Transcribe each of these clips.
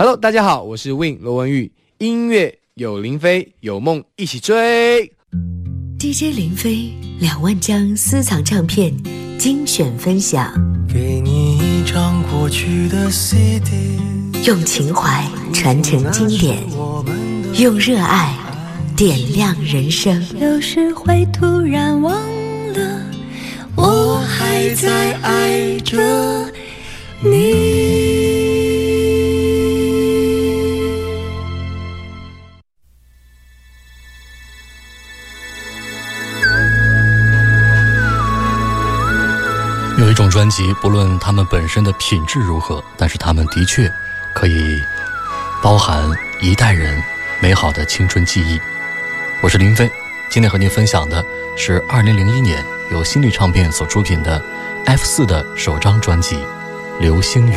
Hello，大家好，我是 Win 罗文玉。音乐有林飞，有梦一起追。DJ 林飞两万张私藏唱片精选分享，给你一张过去的 CD，用情怀传承经典，用热爱点亮人生。有时会突然忘了，我还在爱着你。种专辑，不论他们本身的品质如何，但是他们的确可以包含一代人美好的青春记忆。我是林飞，今天和您分享的是2001年由新力唱片所出品的 F 四的首张专辑《流星雨》。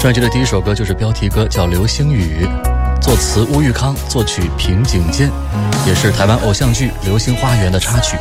专辑的第一首歌就是标题歌，叫《流星雨》，作词乌玉康，作曲平井健，也是台湾偶像剧《流星花园》的插曲。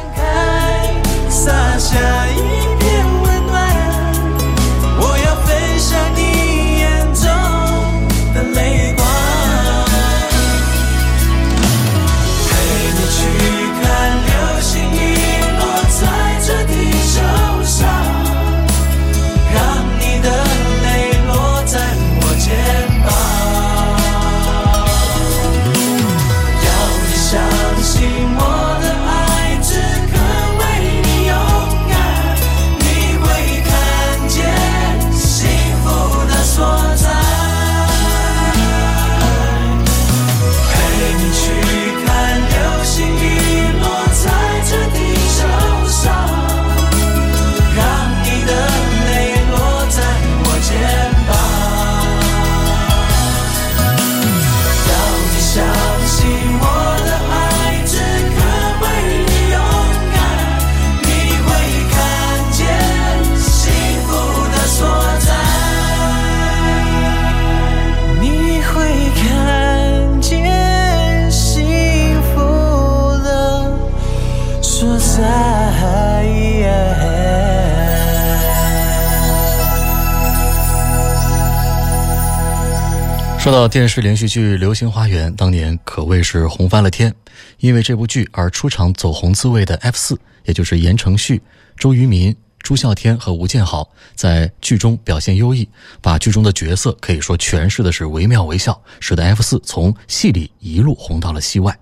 说到电视连续剧《流星花园》，当年可谓是红翻了天。因为这部剧而出场走红滋味的 F 四，也就是言承旭、周渝民、朱孝天和吴建豪，在剧中表现优异，把剧中的角色可以说诠释的是惟妙惟肖，使得 F 四从戏里一路红到了戏外。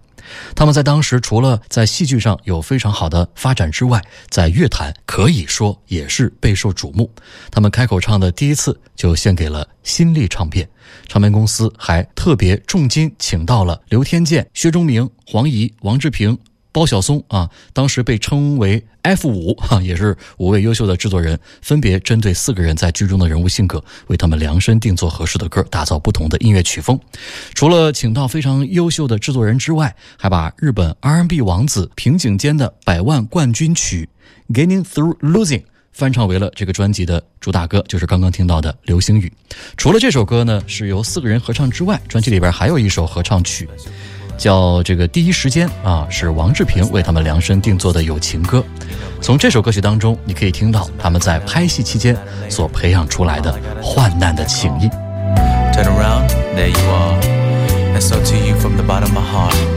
他们在当时除了在戏剧上有非常好的发展之外，在乐坛可以说也是备受瞩目。他们开口唱的第一次就献给了新力唱片，唱片公司还特别重金请到了刘天健、薛忠明、黄怡、王志平。包晓松啊，当时被称为 F 五哈，也是五位优秀的制作人，分别针对四个人在剧中的人物性格，为他们量身定做合适的歌，打造不同的音乐曲风。除了请到非常优秀的制作人之外，还把日本 R&B 王子平井坚的百万冠军曲《Getting Through Losing》翻唱为了这个专辑的主打歌，就是刚刚听到的《流星雨》。除了这首歌呢是由四个人合唱之外，专辑里边还有一首合唱曲。叫这个第一时间啊，是王志平为他们量身定做的友情歌。从这首歌曲当中，你可以听到他们在拍戏期间所培养出来的患难的情谊。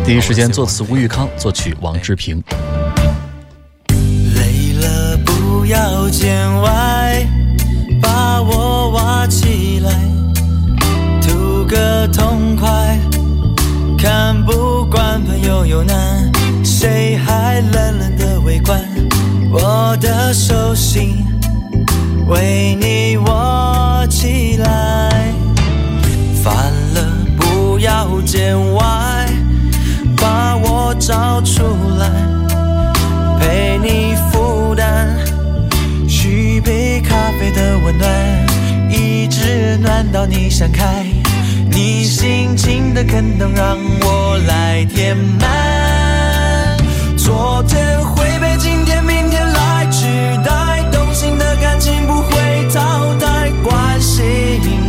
第一时间作词吴玉康，作曲王志平。累了不要见外，不管朋友有难，谁还冷冷的围观？我的手心为你握起来。烦了不要见外，把我找出来，陪你负担。续杯咖啡的温暖，一直暖到你想开。你心情的坑洞让我来填满，昨天会被今天、明天来取代，动心的感情不会淘汰，关心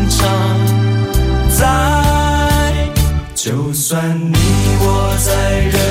常在，就算你我在人。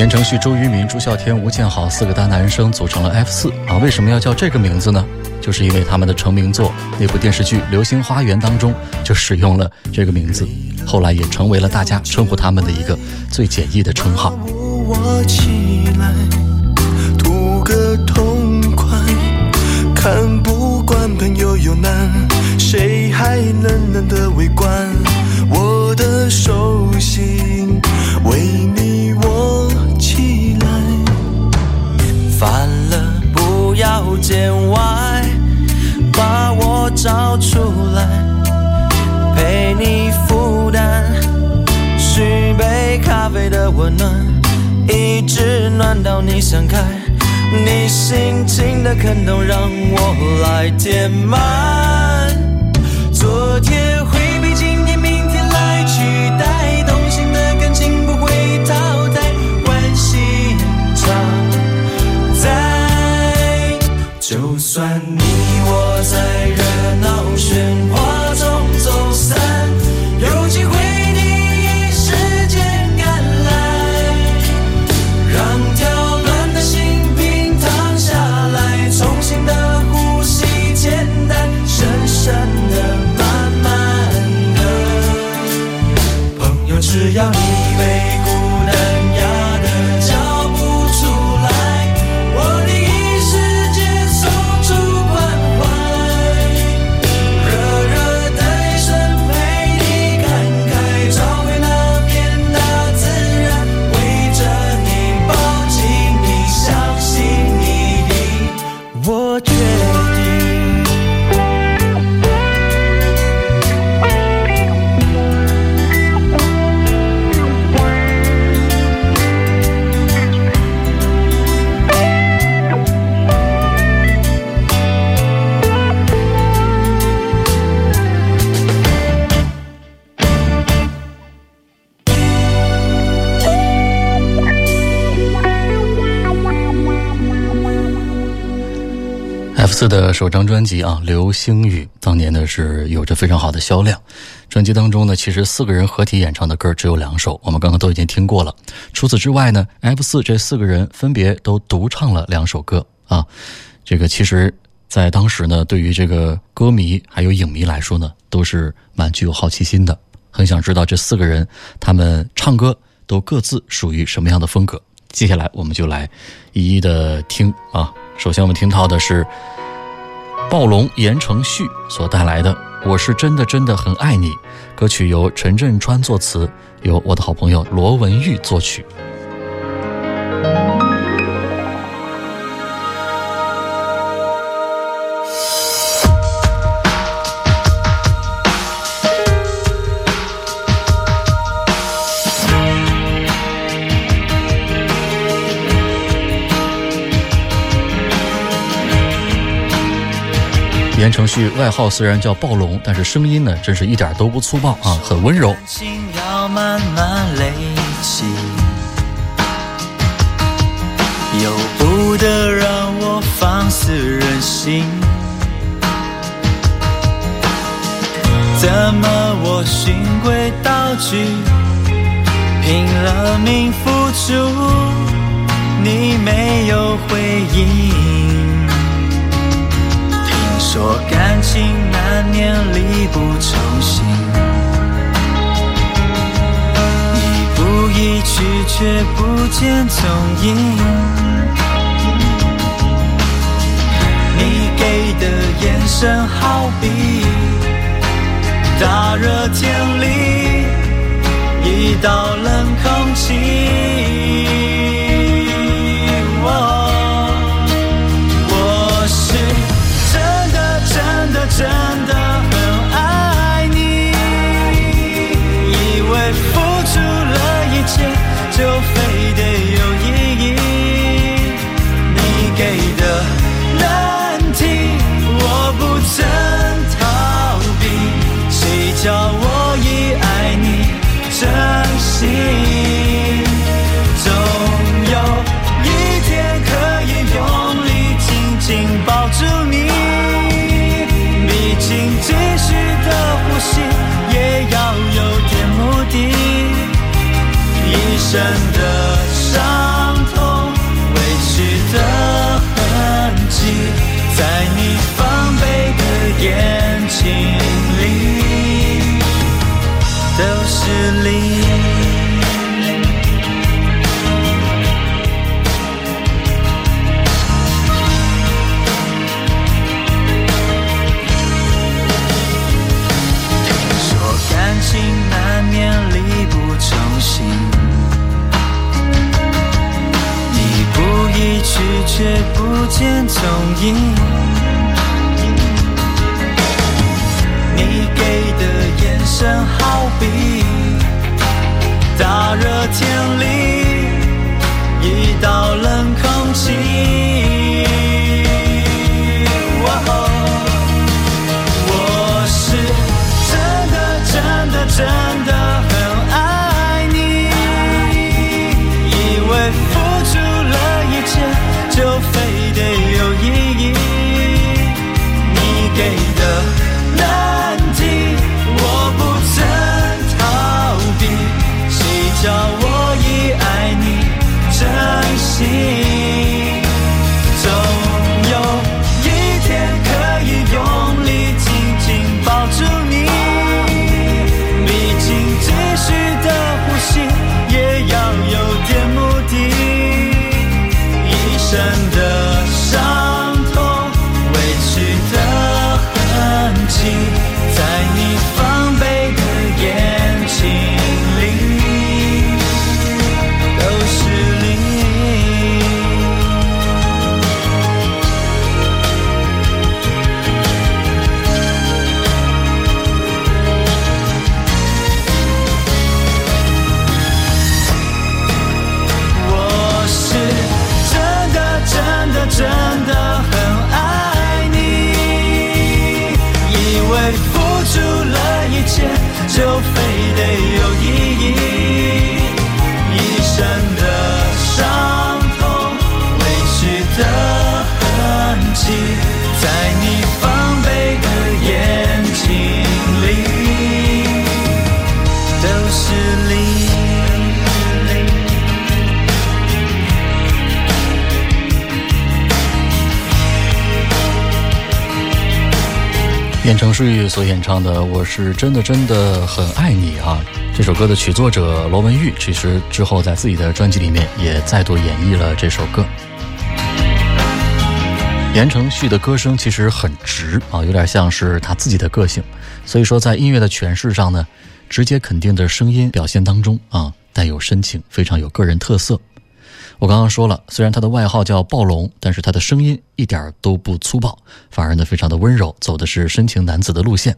言承旭、周渝民、朱孝天、吴建豪四个大男生组成了 F 四啊！为什么要叫这个名字呢？就是因为他们的成名作那部电视剧《流星花园》当中就使用了这个名字，后来也成为了大家称呼他们的一个最简易的称号。我起来，图个痛快，看不惯朋友有难，谁还冷冷的围观？我的手天外，把我找出来，陪你负担。续杯咖啡的温暖，一直暖到你想开。你心情的坑洞，让我来填满。昨天四的首张专辑啊，《流星雨》当年呢是有着非常好的销量。专辑当中呢，其实四个人合体演唱的歌只有两首，我们刚刚都已经听过了。除此之外呢，F 四这四个人分别都独唱了两首歌啊。这个其实，在当时呢，对于这个歌迷还有影迷来说呢，都是蛮具有好奇心的，很想知道这四个人他们唱歌都各自属于什么样的风格。接下来我们就来一一的听啊。首先我们听到的是暴龙言承旭所带来的《我是真的真的很爱你》，歌曲由陈振川作词，由我的好朋友罗文玉作曲。言承旭外号虽然叫暴龙，但是声音呢，真是一点都不粗暴啊，很温柔。要慢慢累积，由不得让我放肆任性。怎么我循规蹈矩，拼了命付出，你没有回应？说感情难免力不从心，一步一趋却不见踪影。你给的眼神好比大热天里一道冷空气。一见踪影。你给的眼神好比大热天里所演唱的《我是真的真的很爱你》啊，这首歌的曲作者罗文玉，其实之后在自己的专辑里面也再度演绎了这首歌。言承旭的歌声其实很直啊，有点像是他自己的个性，所以说在音乐的诠释上呢，直接肯定的声音表现当中啊，带有深情，非常有个人特色。我刚刚说了，虽然他的外号叫暴龙，但是他的声音一点都不粗暴，反而呢非常的温柔，走的是深情男子的路线。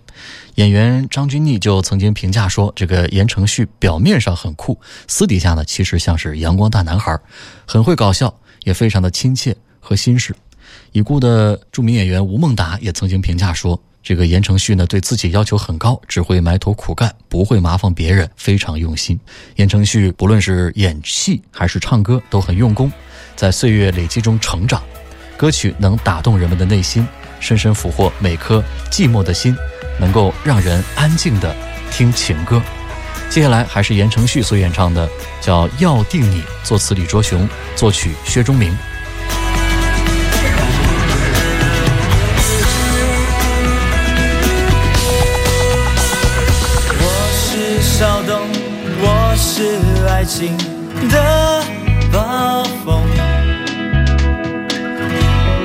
演员张钧甯就曾经评价说，这个言承旭表面上很酷，私底下呢其实像是阳光大男孩，很会搞笑，也非常的亲切和心事。已故的著名演员吴孟达也曾经评价说。这个言承旭呢，对自己要求很高，只会埋头苦干，不会麻烦别人，非常用心。言承旭不论是演戏还是唱歌都很用功，在岁月累积中成长，歌曲能打动人们的内心，深深俘获每颗寂寞的心，能够让人安静的听情歌。接下来还是言承旭所演唱的，叫《要定你》，作词李卓雄，作曲薛忠明。爱情的暴风，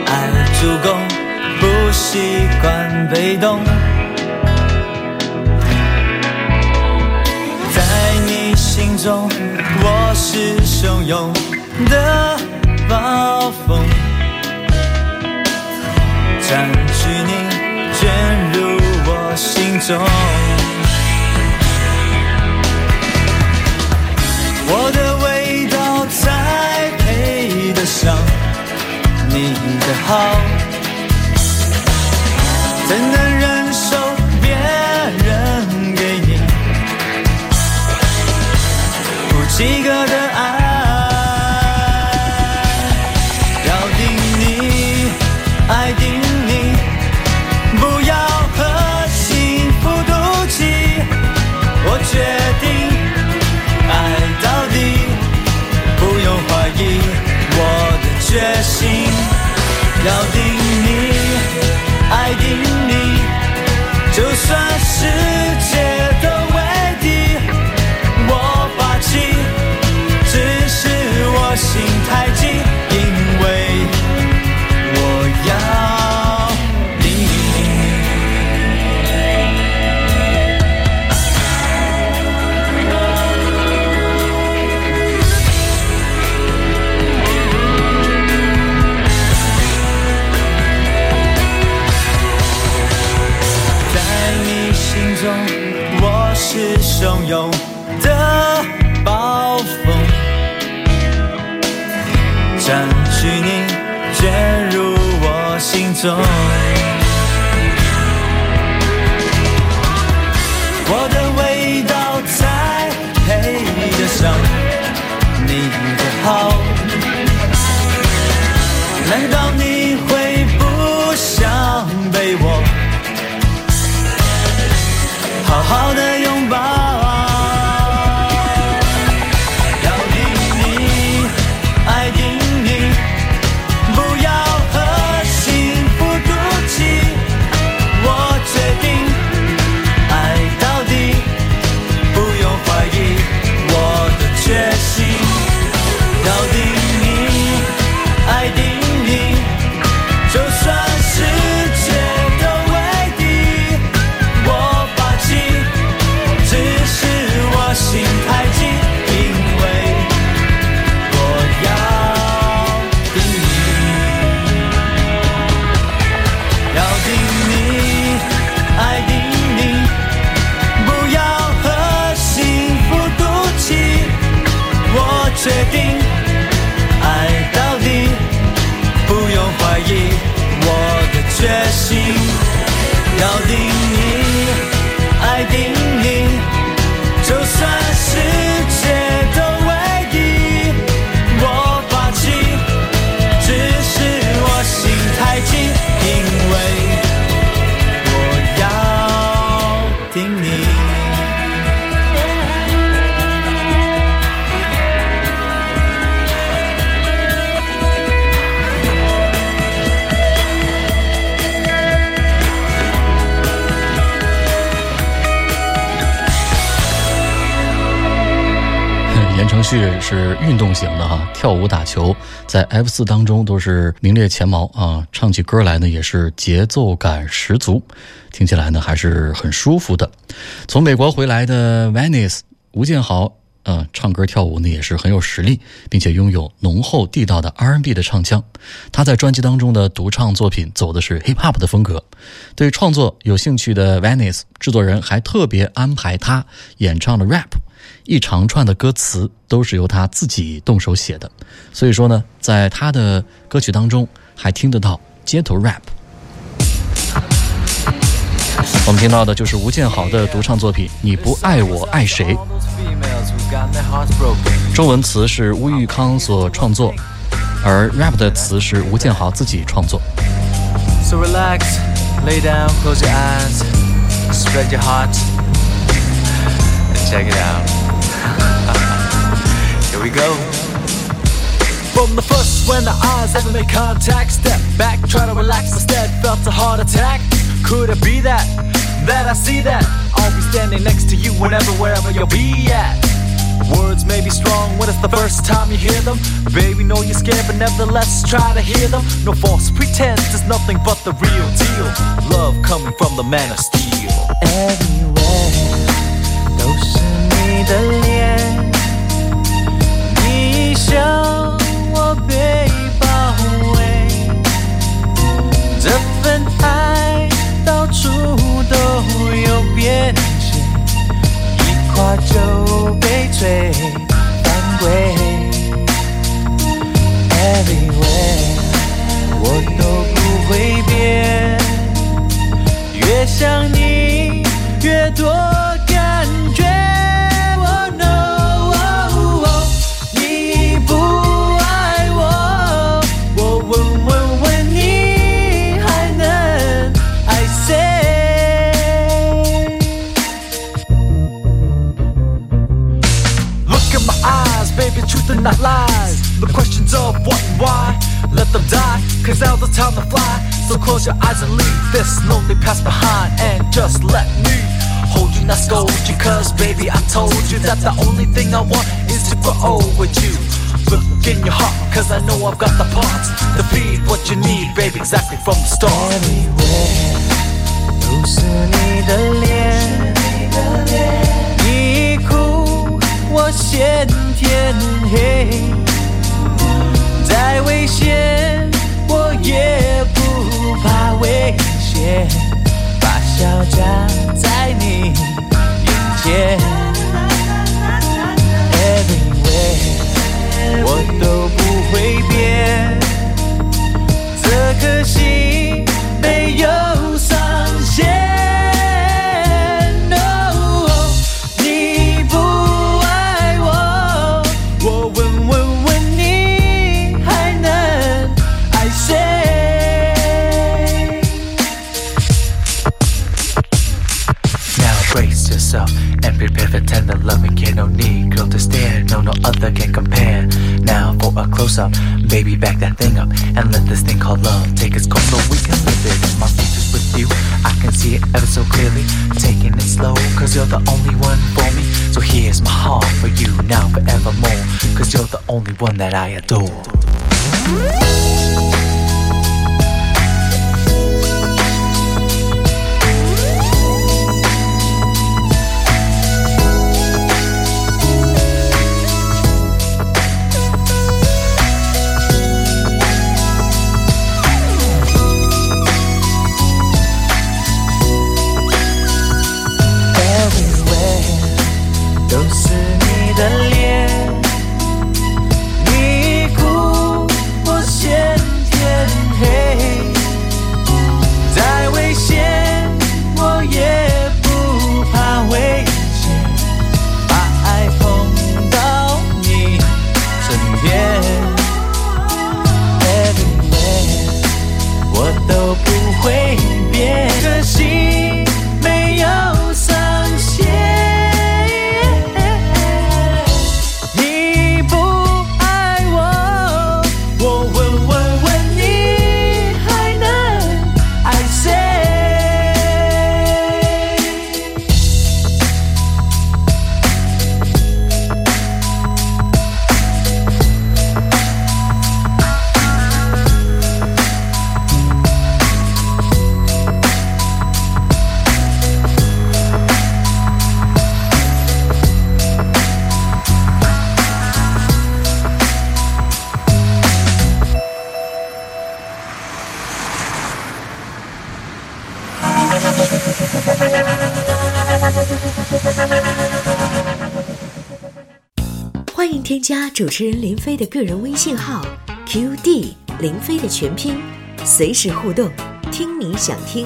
爱主攻，不习惯被动。在你心中，我是汹涌的暴风，占据你，卷入我心中。我的味道才配得上你的好，怎能决心要定你，爱定你，就算世界运动型的哈，跳舞打球在 F 四当中都是名列前茅啊，唱起歌来呢也是节奏感十足，听起来呢还是很舒服的。从美国回来的 Venice 吴建豪。呃，唱歌跳舞呢也是很有实力，并且拥有浓厚地道的 R&B 的唱腔。他在专辑当中的独唱作品走的是 Hip Hop 的风格。对创作有兴趣的 Venice 制作人还特别安排他演唱的 Rap，一长串的歌词都是由他自己动手写的。所以说呢，在他的歌曲当中还听得到街头 Rap。我们听到的就是吴建豪的独唱作品《你不爱我爱谁》。中文词是乌玉康所创作，而 rap 的词是吴建豪自己创作。So relax, lay down, close your eyes, spread your heart, and check it out. Here we go. From the first when the eyes ever made contact, step back, try to relax instead, felt a heart attack. Could it be that, that I see that? I'll be standing next to you whenever, wherever you'll be at. Words may be strong when it's the first time you hear them. Baby, know you're scared, but nevertheless try to hear them. No false pretense, it's nothing but the real deal. Love coming from the man of steel. Everywhere 都是你的脸，你像我被包围，这份 花就被摧犯规。Everywhere 我都不会变，越想你越多 of what and why, let them die, cause now the time to fly. So close your eyes and leave this lonely past behind and just let me hold you, not scold you. Cause baby, I told you that the only thing I want is to grow old with you. Look in your heart, cause I know I've got the parts to feed what you need, baby, exactly from the start. Everywhere 都是你的脸，你哭我先天黑， 再危险我也不怕危险，把笑架在你眼前。Everywhere 我都不会变。这颗心 No, no other can compare. Now for a close up, baby, back that thing up and let this thing called love take its course so we can live it. My future's with you, I can see it ever so clearly. Taking it slow, cause you're the only one for me. So here's my heart for you now forevermore. Cause you're the only one that I adore. 欢迎添加主持人林飞的个人微信号 qd 林飞的全拼，随时互动，听你想听。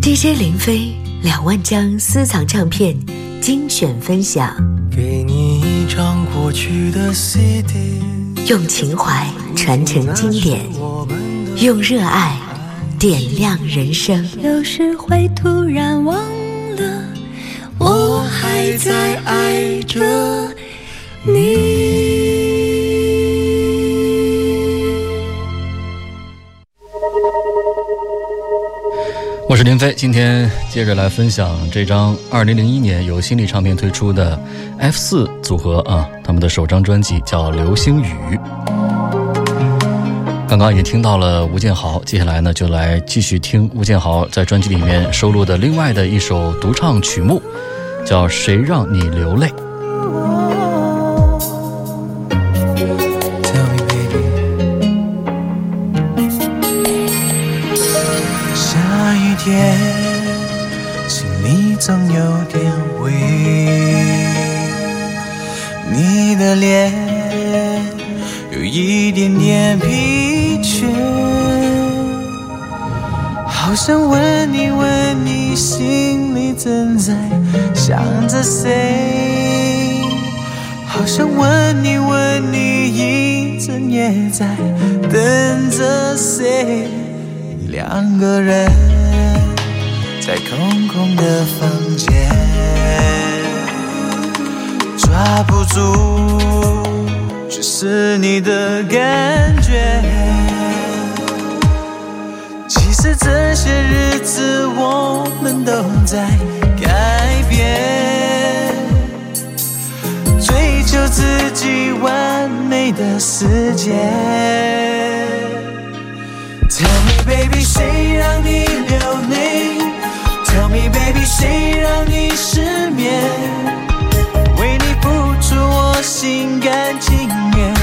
DJ 林飞两万张私藏唱片精选分享，给你一张过去的 CD，用情怀传承经典，用热爱。点亮人生。有时会突然忘了，我还在爱着你。我是林飞，今天接着来分享这张二零零一年由新力唱片推出的 F 四组合啊，他们的首张专辑叫《流星雨》。刚刚已经听到了吴建豪，接下来呢就来继续听吴建豪在专辑里面收录的另外的一首独唱曲目，叫《谁让你流泪》。想着谁。好想问你问你，一整夜在等着谁？两个人在空空的房间，抓不住，只是你的感觉。其实这些日子我们都在改变。追求自己完美的世界。Tell me baby，谁让你流泪？Tell me baby，谁让你失眠？为你付出我心甘情愿，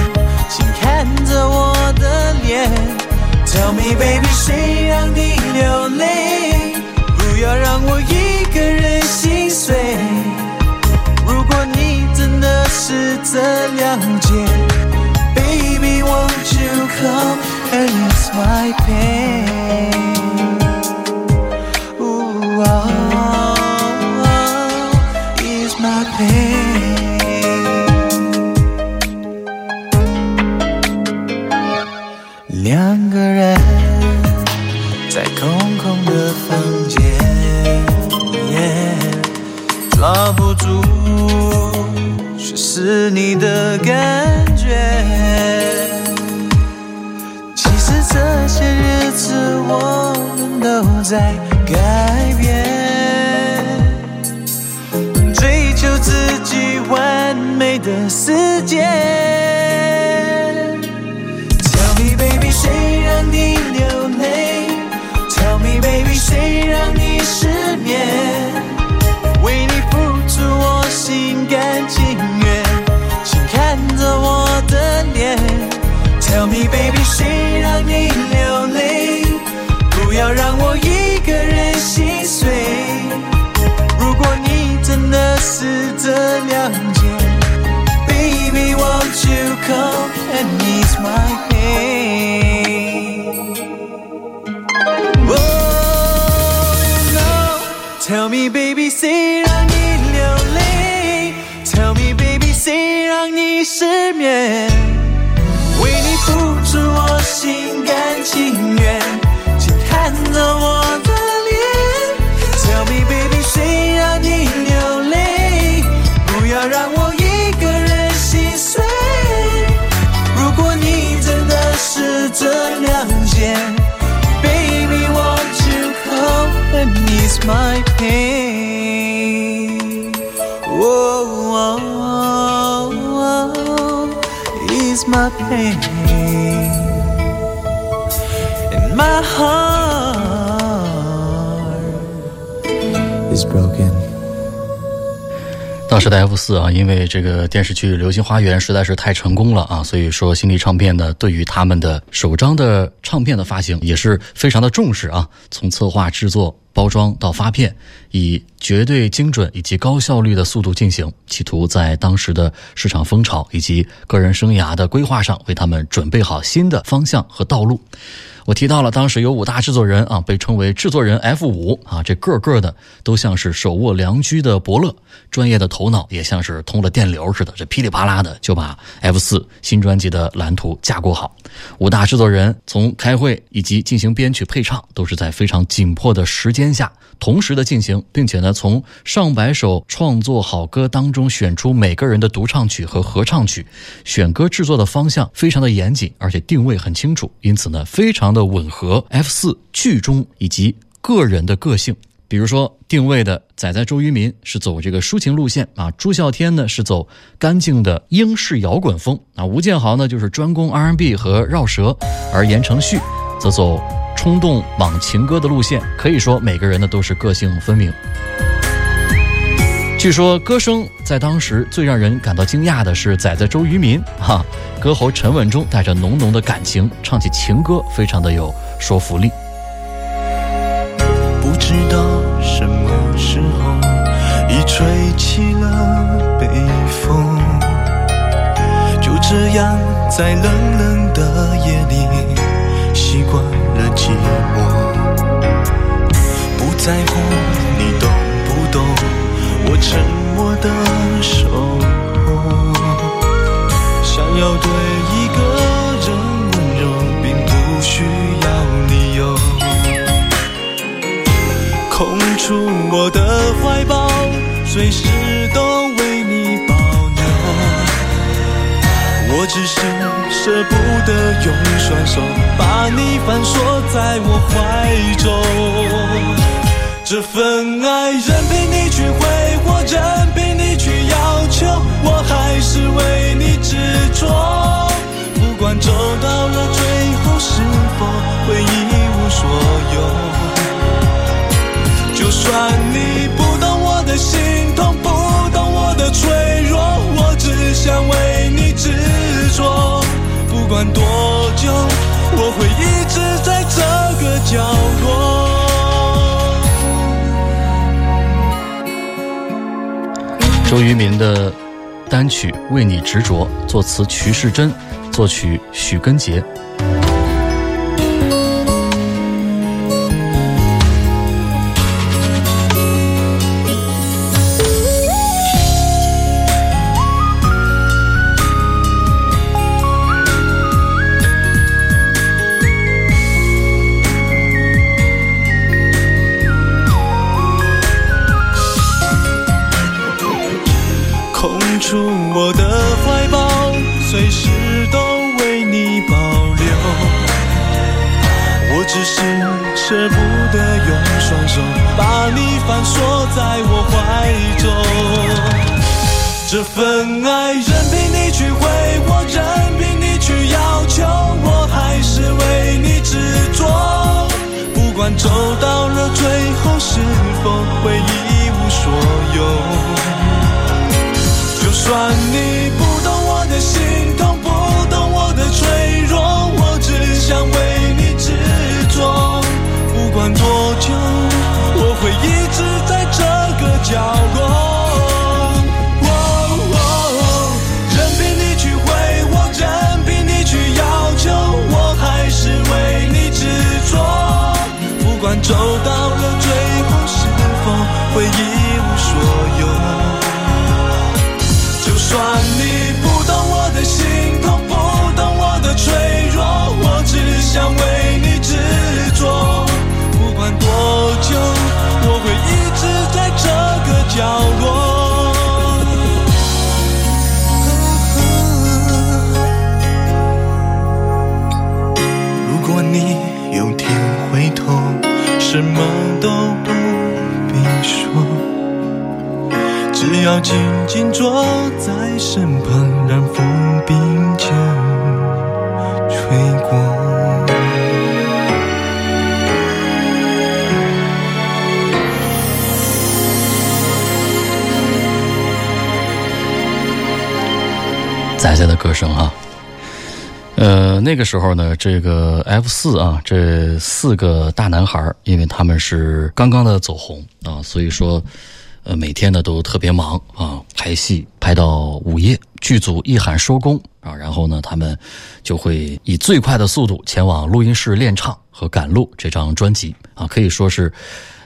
请看着我的脸。Tell me baby，谁让你流泪？不要让我一碎。如果你真的是这样解，Baby won't you come and ease my pain？在改变，追求自己完美的世界。Tell me baby，谁让你流泪？Tell me baby，谁让你失眠？为你付出我心甘情愿，请看着我的脸。Tell me baby，谁让你流泪？不要让我一真的试着了解，Baby won't you come and ease my pain？Oh no。Tell me, baby，谁 pain. And my heart 当时的 F 四啊，因为这个电视剧《流星花园》实在是太成功了啊，所以说新力唱片呢，对于他们的首张的唱片的发行也是非常的重视啊。从策划、制作包装到发片，以绝对精准以及高效率的速度进行，企图在当时的市场风潮以及个人生涯的规划上，为他们准备好新的方向和道路。我提到了，当时有五大制作人啊，被称为制作人 F 五啊，这个个的都像是手握良驹的伯乐，专业的头脑也像是通了电流似的，这噼里啪啦的就把 F 四新专辑的蓝图架构好。五大制作人从开会以及进行编曲配唱，都是在非常紧迫的时间下同时的进行，并且呢，从上百首创作好歌当中选出每个人的独唱曲和合唱曲，选歌制作的方向非常的严谨，而且定位很清楚，因此呢，非常。的吻合 F 四剧中以及个人的个性，比如说定位的仔仔周渝民是走这个抒情路线啊，朱孝天呢是走干净的英式摇滚风啊，吴建豪呢就是专攻 R&B 和绕舌，而言承旭则走冲动莽情歌的路线，可以说每个人呢都是个性分明。据说歌声在当时最让人感到惊讶的是仔仔周渝民，哈，歌喉沉稳中带着浓浓的感情，唱起情歌非常的有说服力。不知道什么时候已吹起了北风，就这样在冷冷的夜里习惯了寂寞，不在乎手把你反锁在我怀中。这份爱任凭你去挥霍，任凭你去要求，我还是为你执着。不管走到了最后是否会一无所有，就算你不懂我的心痛，不懂我的脆弱，我只想为你执着。不管多久，我会一直在这个角落。周渝民的单曲《为你执着》，作词曲世珍，作曲许根杰。只是舍不得用双手把你反锁在我怀中这份爱任凭你去挥霍，任凭你去要求，我还是为你执着。不管走到了最后是否会一无所有，就算你走到了最后，是否会一无所有？就算你不懂我的心痛，不懂我的脆弱，我只想为你执着。不管多久，我会一直在这个角落。什么都不必说，只要静静坐在身旁，让风并肩吹过。仔仔的歌声啊，呃，那个时候呢，这个 F 四啊，这四个大男孩，因为他们是刚刚的走红啊，所以说，呃，每天呢都特别忙啊，拍戏拍到午夜，剧组一喊收工啊，然后呢，他们就会以最快的速度前往录音室练唱和赶录这张专辑啊，可以说是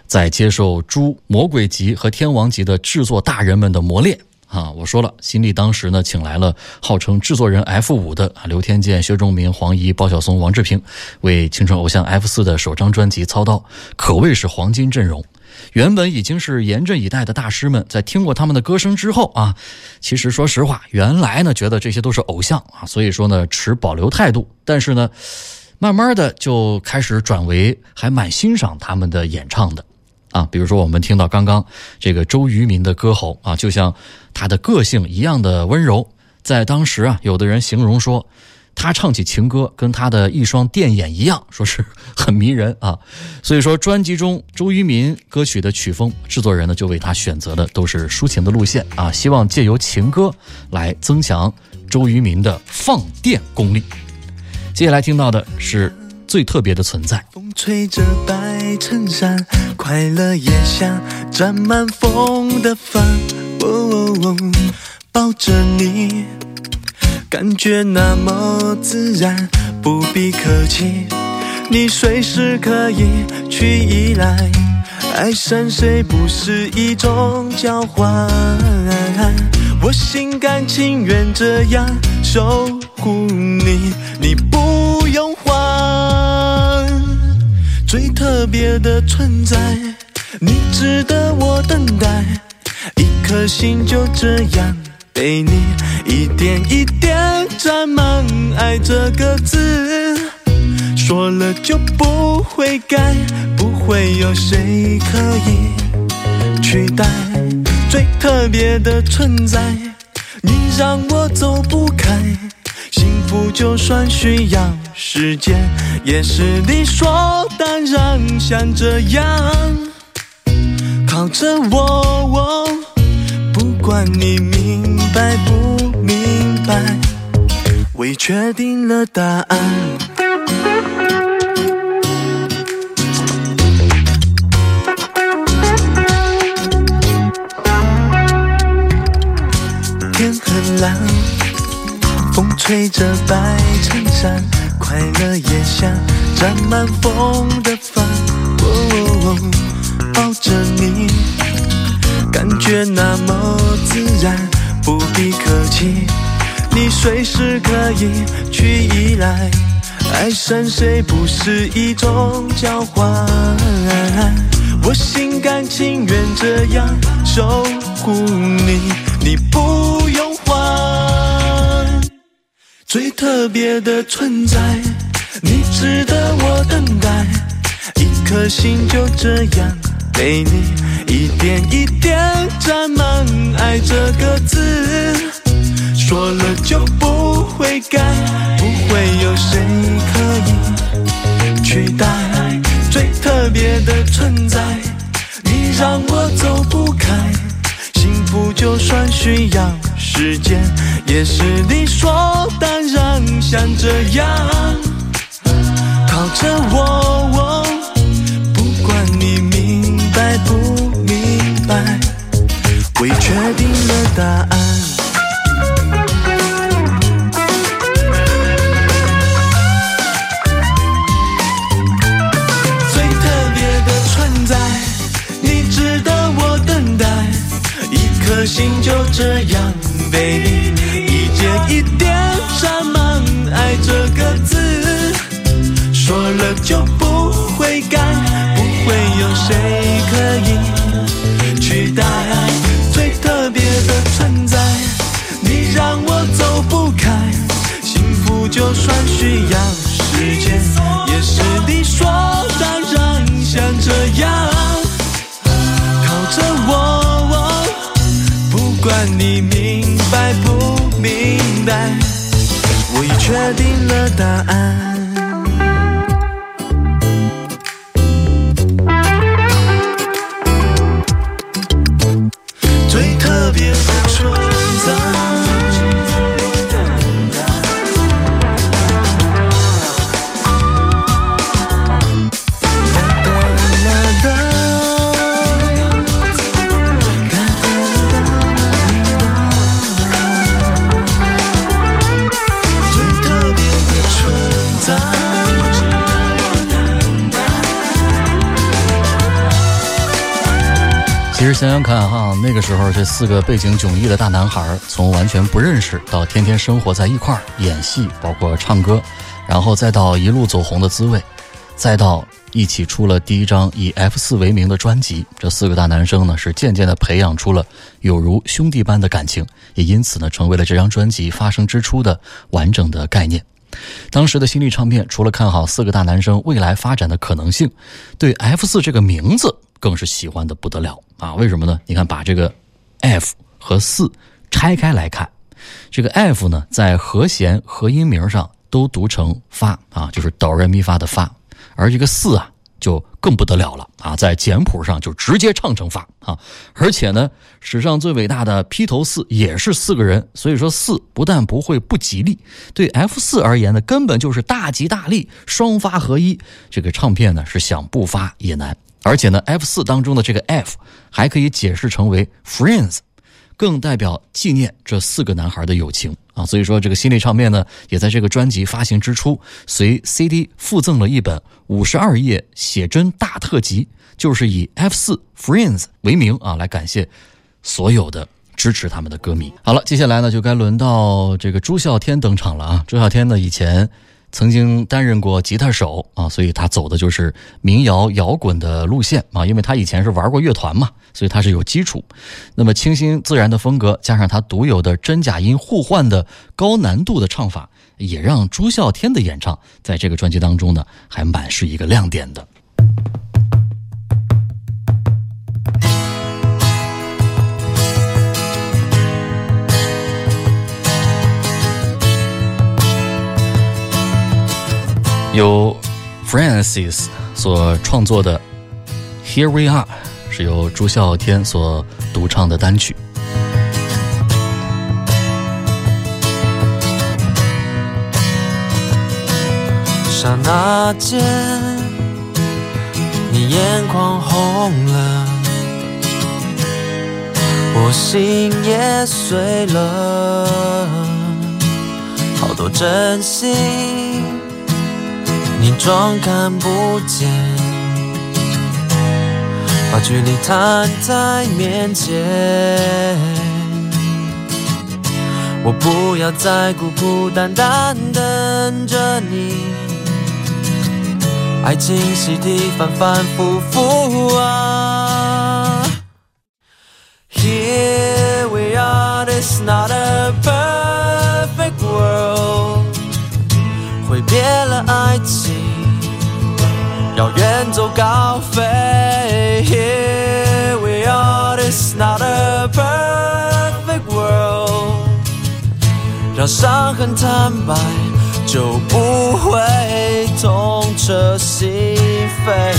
在接受诸魔鬼级和天王级的制作大人们的磨练。啊，我说了，新力当时呢，请来了号称制作人 F 五的啊刘天健、薛仲明、黄怡、包小松、王志平，为青春偶像 F 四的首张专辑操刀，可谓是黄金阵容。原本已经是严阵以待的大师们，在听过他们的歌声之后啊，其实说实话，原来呢觉得这些都是偶像啊，所以说呢持保留态度。但是呢，慢慢的就开始转为还蛮欣赏他们的演唱的。啊，比如说我们听到刚刚这个周渝民的歌喉啊，就像他的个性一样的温柔。在当时啊，有的人形容说，他唱起情歌跟他的一双电眼一样，说是 很迷人啊。所以说，专辑中周渝民歌曲的曲风，制作人呢就为他选择的都是抒情的路线啊，希望借由情歌来增强周渝民的放电功力。接下来听到的是最特别的存在。风吹着白衬衫，快乐也像沾满风的帆。哦哦哦，抱着你，感觉那么自然，不必客气，你随时可以去依赖。爱上谁不是一种交换，我心甘情愿这样守护你，你不用。最特别的存在，你值得我等待，一颗心就这样被你一点一点占满爱这个字，说了就不会改，不会有谁可以取代。最特别的存在，你让我走不开。幸福就算需要时间，也是理所当然。像这样靠着我，不管你明白不明白，我已确定了答案。天很蓝。风吹着白衬衫，快乐也像沾满风的帆。哦哦哦，抱着你，感觉那么自然，不必客气，你随时可以去依赖。爱上谁不是一种交换，我心甘情愿这样守护你，你不用。最特别的存在，你值得我等待，一颗心就这样被你一点一点占满爱这个字，说了就不会改，不会有谁可以取代。最特别的存在，你让我走不开。幸福就算需要时间，也是理所当然。像这样靠着我，我不管你明白不明白，我已确定了答案。最特别的存在，你值得我等待。一颗心就这样被你一点一点沾满爱这个字，说了就不会改，不会有谁可以取代。最特别的存在，你让我走不开，幸福就算需要时间，也是你说当然。像这样靠着我，不管你明白不明白，我已确定了答案。想想看哈，那个时候这四个背景迥异的大男孩，从完全不认识到天天生活在一块儿演戏，包括唱歌，然后再到一路走红的滋味，再到一起出了第一张以 F 四为名的专辑，这四个大男生呢是渐渐的培养出了有如兄弟般的感情，也因此呢成为了这张专辑发生之初的完整的概念。当时的新力唱片除了看好四个大男生未来发展的可能性，对 F 四这个名字更是喜欢的不得了啊！为什么呢？你看，把这个 F 和四拆开来看，这个 F 呢，在和弦和音名上都读成发啊，就是哆来咪发的发，而这个四啊。就更不得了了啊，在简谱上就直接唱成发啊，而且呢，史上最伟大的披头四也是四个人，所以说四不但不会不吉利，对 F 四而言呢，根本就是大吉大利，双发合一。这个唱片呢是想不发也难，而且呢，F 四当中的这个 F 还可以解释成为 Friends。更代表纪念这四个男孩的友情啊，所以说这个新力唱片呢，也在这个专辑发行之初，随 CD 附赠了一本五十二页写真大特辑，就是以 F 四 Friends 为名啊，来感谢所有的支持他们的歌迷。好了，接下来呢，就该轮到这个朱孝天登场了啊，朱孝天呢以前。曾经担任过吉他手啊，所以他走的就是民谣摇滚的路线啊。因为他以前是玩过乐团嘛，所以他是有基础。那么清新自然的风格，加上他独有的真假音互换的高难度的唱法，也让朱孝天的演唱在这个专辑当中呢，还蛮是一个亮点的。由 Francis 所创作的《Here We Are》是由朱孝天所独唱的单曲。刹那间，你眼眶红了，我心也碎了，好多真心。你装看不见，把距离摊在面前。我不要再孤孤单单等着你，爱情习题反反复复啊。Here we are, it's not a 要远走高飞。Here we are, it's not a perfect world。让伤痕坦白，就不会痛彻心扉。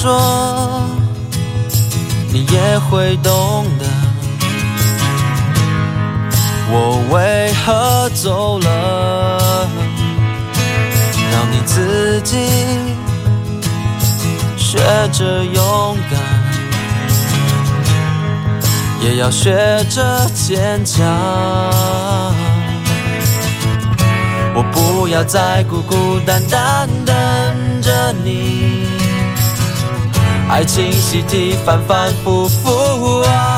说，你也会懂得，我为何走了，让你自己学着勇敢，也要学着坚强。我不要再孤孤单单等着你。爱情习题反反复复啊。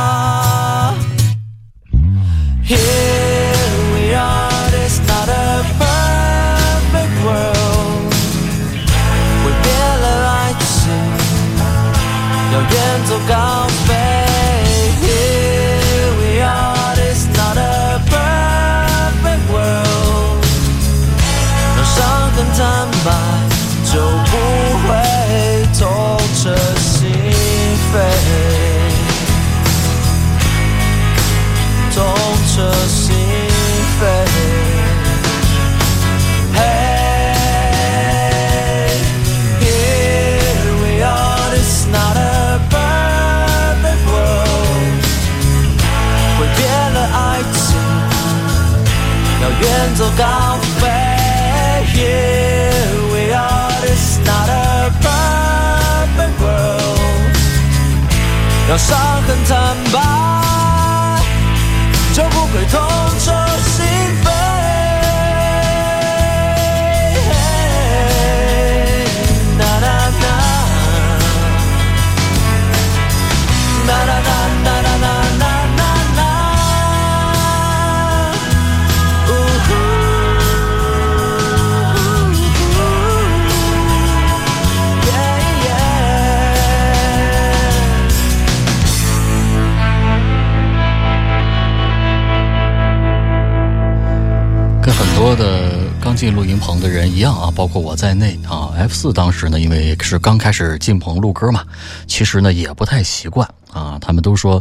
一样啊，包括我在内啊。F 四当时呢，因为是刚开始进棚录歌嘛，其实呢也不太习惯啊。他们都说，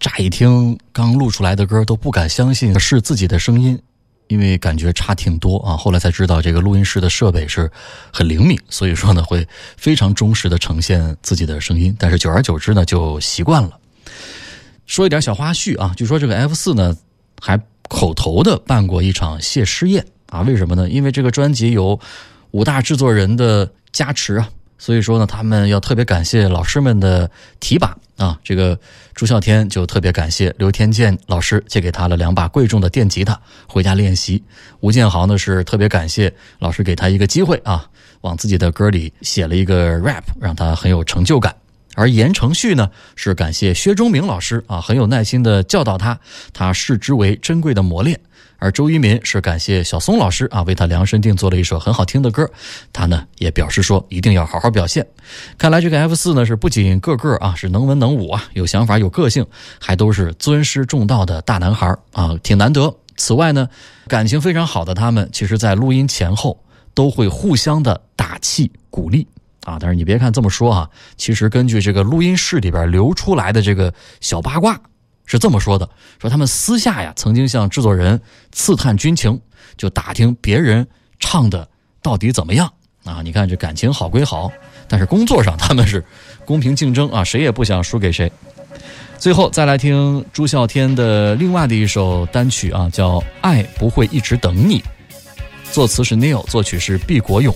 乍一听刚录出来的歌都不敢相信是自己的声音，因为感觉差挺多啊。后来才知道，这个录音室的设备是很灵敏，所以说呢会非常忠实的呈现自己的声音。但是久而久之呢，就习惯了。说一点小花絮啊，据说这个 F 四呢还口头的办过一场谢师宴啊，为什么呢？因为这个专辑有五大制作人的加持啊，所以说呢，他们要特别感谢老师们的提拔啊。这个朱孝天就特别感谢刘天健老师借给他了两把贵重的电吉他回家练习。吴建豪呢是特别感谢老师给他一个机会啊，往自己的歌里写了一个 rap，让他很有成就感。而言承旭呢，是感谢薛忠明老师啊，很有耐心的教导他，他视之为珍贵的磨练。而周渝民是感谢小松老师啊，为他量身定做了一首很好听的歌，他呢也表示说一定要好好表现。看来这个 F 四呢是不仅个个啊是能文能武啊，有想法有个性，还都是尊师重道的大男孩啊，挺难得。此外呢，感情非常好的他们，其实在录音前后都会互相的打气鼓励。啊，但是你别看这么说啊，其实根据这个录音室里边流出来的这个小八卦是这么说的：说他们私下呀曾经向制作人刺探军情，就打听别人唱的到底怎么样啊。你看这感情好归好，但是工作上他们是公平竞争啊，谁也不想输给谁。最后再来听朱孝天的另外的一首单曲啊，叫《爱不会一直等你》，作词是 Neil，作曲是毕国勇。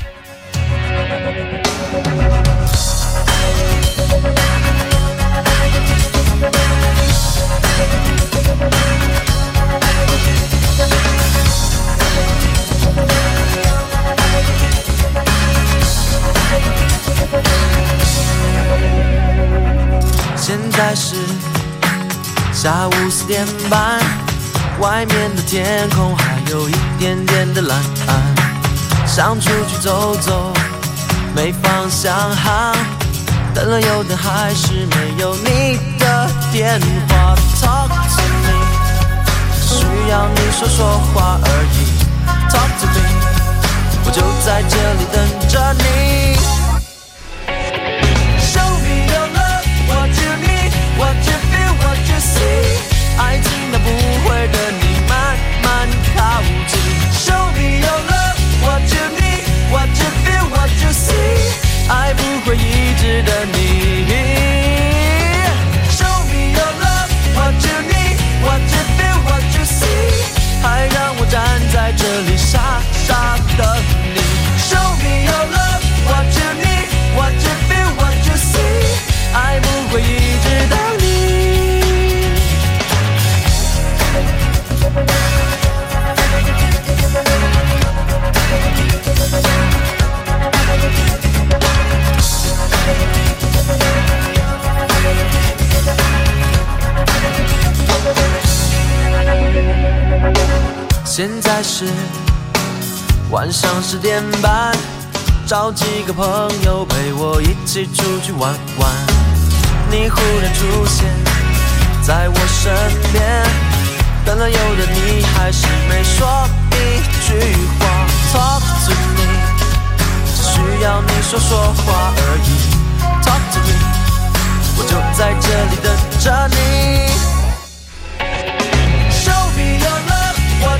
下午四点半，外面的天空还有一点点的蓝，想出去走走，没方向航，等了又等，还是没有你的电话。Talk to me，只需要你说说话而已。Talk to me，我就在这里等着你。爱不会一直等你。Show me your love, what you need, what you feel, what you see。还让我站在这里傻傻等你。Show me your love, what you need, what you feel, what you see。爱现在是晚上十点半，找几个朋友陪我一起出去玩玩。你忽然出现在我身边，等了又等，你还是没说一句话。Talk to me，只需要你说说话而已。Talk to me，我就在这里等着你。Show me your love, 我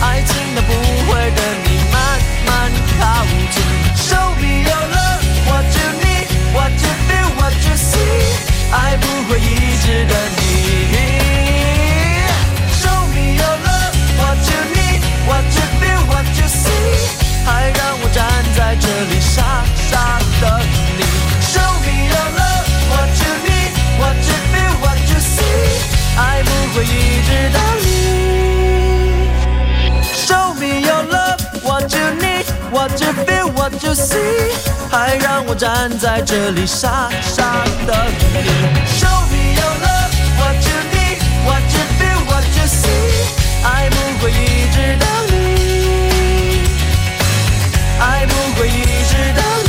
爱情它不会等你慢慢靠近，show me your love what you need what you feel what you see。爱不会一直等你，show me your love what you need what you feel what you see。还让我站在这里傻傻等你，show me your love what you need what you feel what you see。爱不会一直等你。What you feel, what you see，还让我站在这里傻傻等你。Show me your love, what you need, what you feel, what you see，爱不会一直到你，爱不会一直到你。